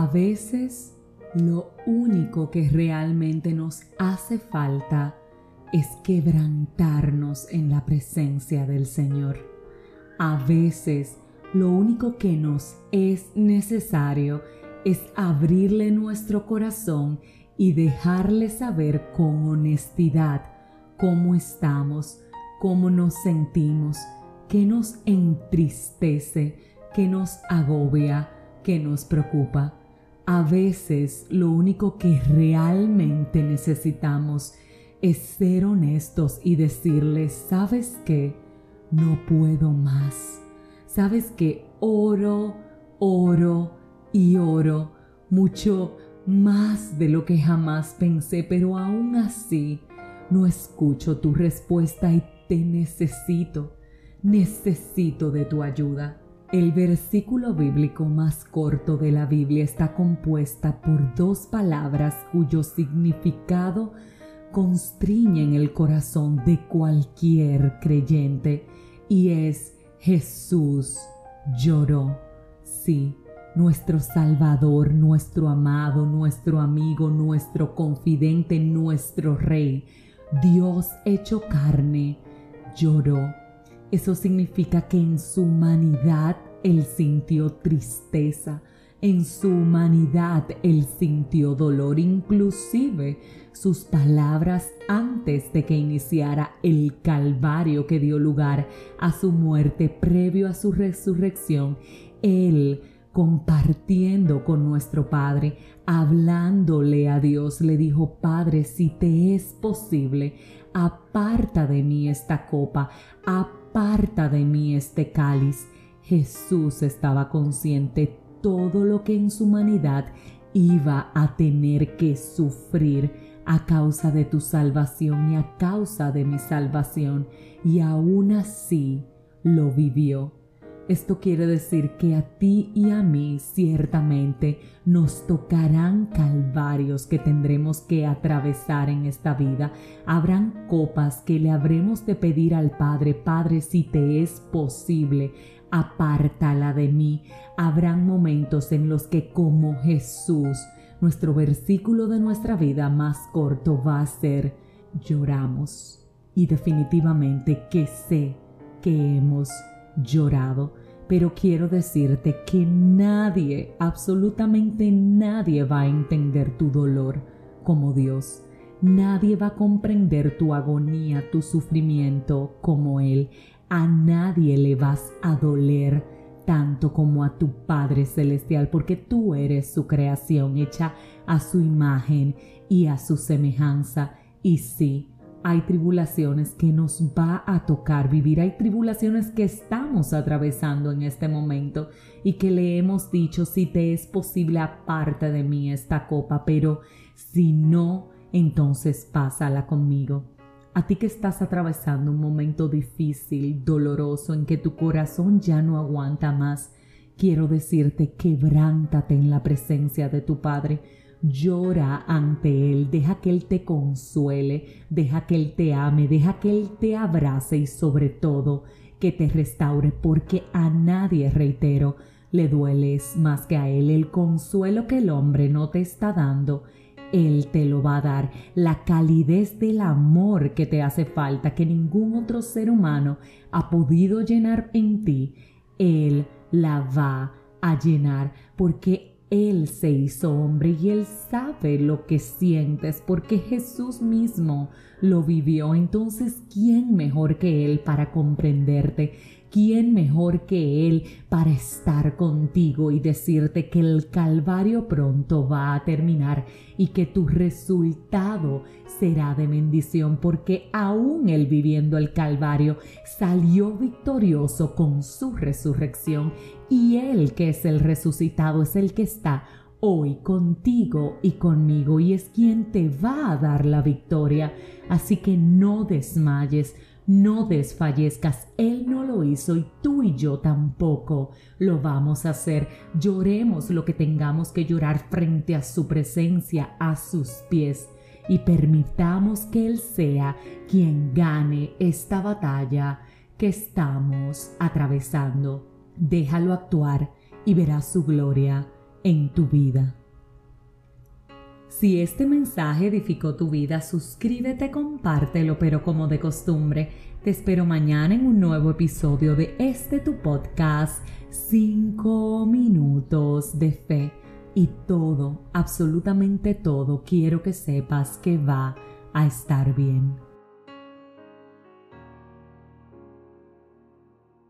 A veces lo único que realmente nos hace falta es quebrantarnos en la presencia del Señor. A veces lo único que nos es necesario es abrirle nuestro corazón y dejarle saber con honestidad cómo estamos, cómo nos sentimos, qué nos entristece, qué nos agobia, qué nos preocupa. A veces lo único que realmente necesitamos es ser honestos y decirles, ¿sabes qué? No puedo más. ¿Sabes que oro, oro y oro mucho más de lo que jamás pensé, pero aún así no escucho tu respuesta y te necesito, necesito de tu ayuda. El versículo bíblico más corto de la Biblia está compuesta por dos palabras cuyo significado constriñe en el corazón de cualquier creyente y es Jesús lloró. Sí, nuestro Salvador, nuestro amado, nuestro amigo, nuestro confidente, nuestro Rey, Dios hecho carne, lloró eso significa que en su humanidad él sintió tristeza, en su humanidad él sintió dolor, inclusive sus palabras antes de que iniciara el calvario que dio lugar a su muerte previo a su resurrección, él compartiendo con nuestro Padre, hablándole a Dios, le dijo, Padre, si te es posible, aparta de mí esta copa, aparta de mí este cáliz. Jesús estaba consciente todo lo que en su humanidad iba a tener que sufrir a causa de tu salvación y a causa de mi salvación, y aún así lo vivió. Esto quiere decir que a ti y a mí ciertamente nos tocarán calvarios que tendremos que atravesar en esta vida. Habrán copas que le habremos de pedir al Padre, Padre, si te es posible, apártala de mí. Habrán momentos en los que como Jesús, nuestro versículo de nuestra vida más corto va a ser, lloramos. Y definitivamente que sé que hemos llorado, pero quiero decirte que nadie, absolutamente nadie va a entender tu dolor como Dios. Nadie va a comprender tu agonía, tu sufrimiento como Él. A nadie le vas a doler tanto como a tu Padre Celestial, porque tú eres su creación hecha a su imagen y a su semejanza. Y sí, hay tribulaciones que nos va a tocar vivir, hay tribulaciones que atravesando en este momento y que le hemos dicho, si te es posible, aparte de mí esta copa, pero si no, entonces pásala conmigo. A ti que estás atravesando un momento difícil, doloroso, en que tu corazón ya no aguanta más, quiero decirte, quebrántate en la presencia de tu Padre. Llora ante Él, deja que Él te consuele, deja que Él te ame, deja que Él te abrace y sobre todo que te restaure, porque a nadie, reitero, le dueles más que a Él. El consuelo que el hombre no te está dando, Él te lo va a dar. La calidez del amor que te hace falta, que ningún otro ser humano ha podido llenar en ti, Él la va a llenar, porque él se hizo hombre y Él sabe lo que sientes porque Jesús mismo lo vivió. Entonces, ¿quién mejor que Él para comprenderte? ¿Quién mejor que Él para estar contigo y decirte que el Calvario pronto va a terminar y que tu resultado será de bendición? Porque aún Él viviendo el Calvario salió victorioso con su resurrección y Él que es el resucitado es el que está hoy contigo y conmigo y es quien te va a dar la victoria. Así que no desmayes, no desfallezcas. Él no lo hizo y tú y yo tampoco lo vamos a hacer. Lloremos lo que tengamos que llorar frente a su presencia, a sus pies y permitamos que Él sea quien gane esta batalla que estamos atravesando. Déjalo actuar y verás su gloria en tu vida. Si este mensaje edificó tu vida, suscríbete, compártelo, pero como de costumbre, te espero mañana en un nuevo episodio de este tu podcast, 5 minutos de fe. Y todo, absolutamente todo, quiero que sepas que va a estar bien.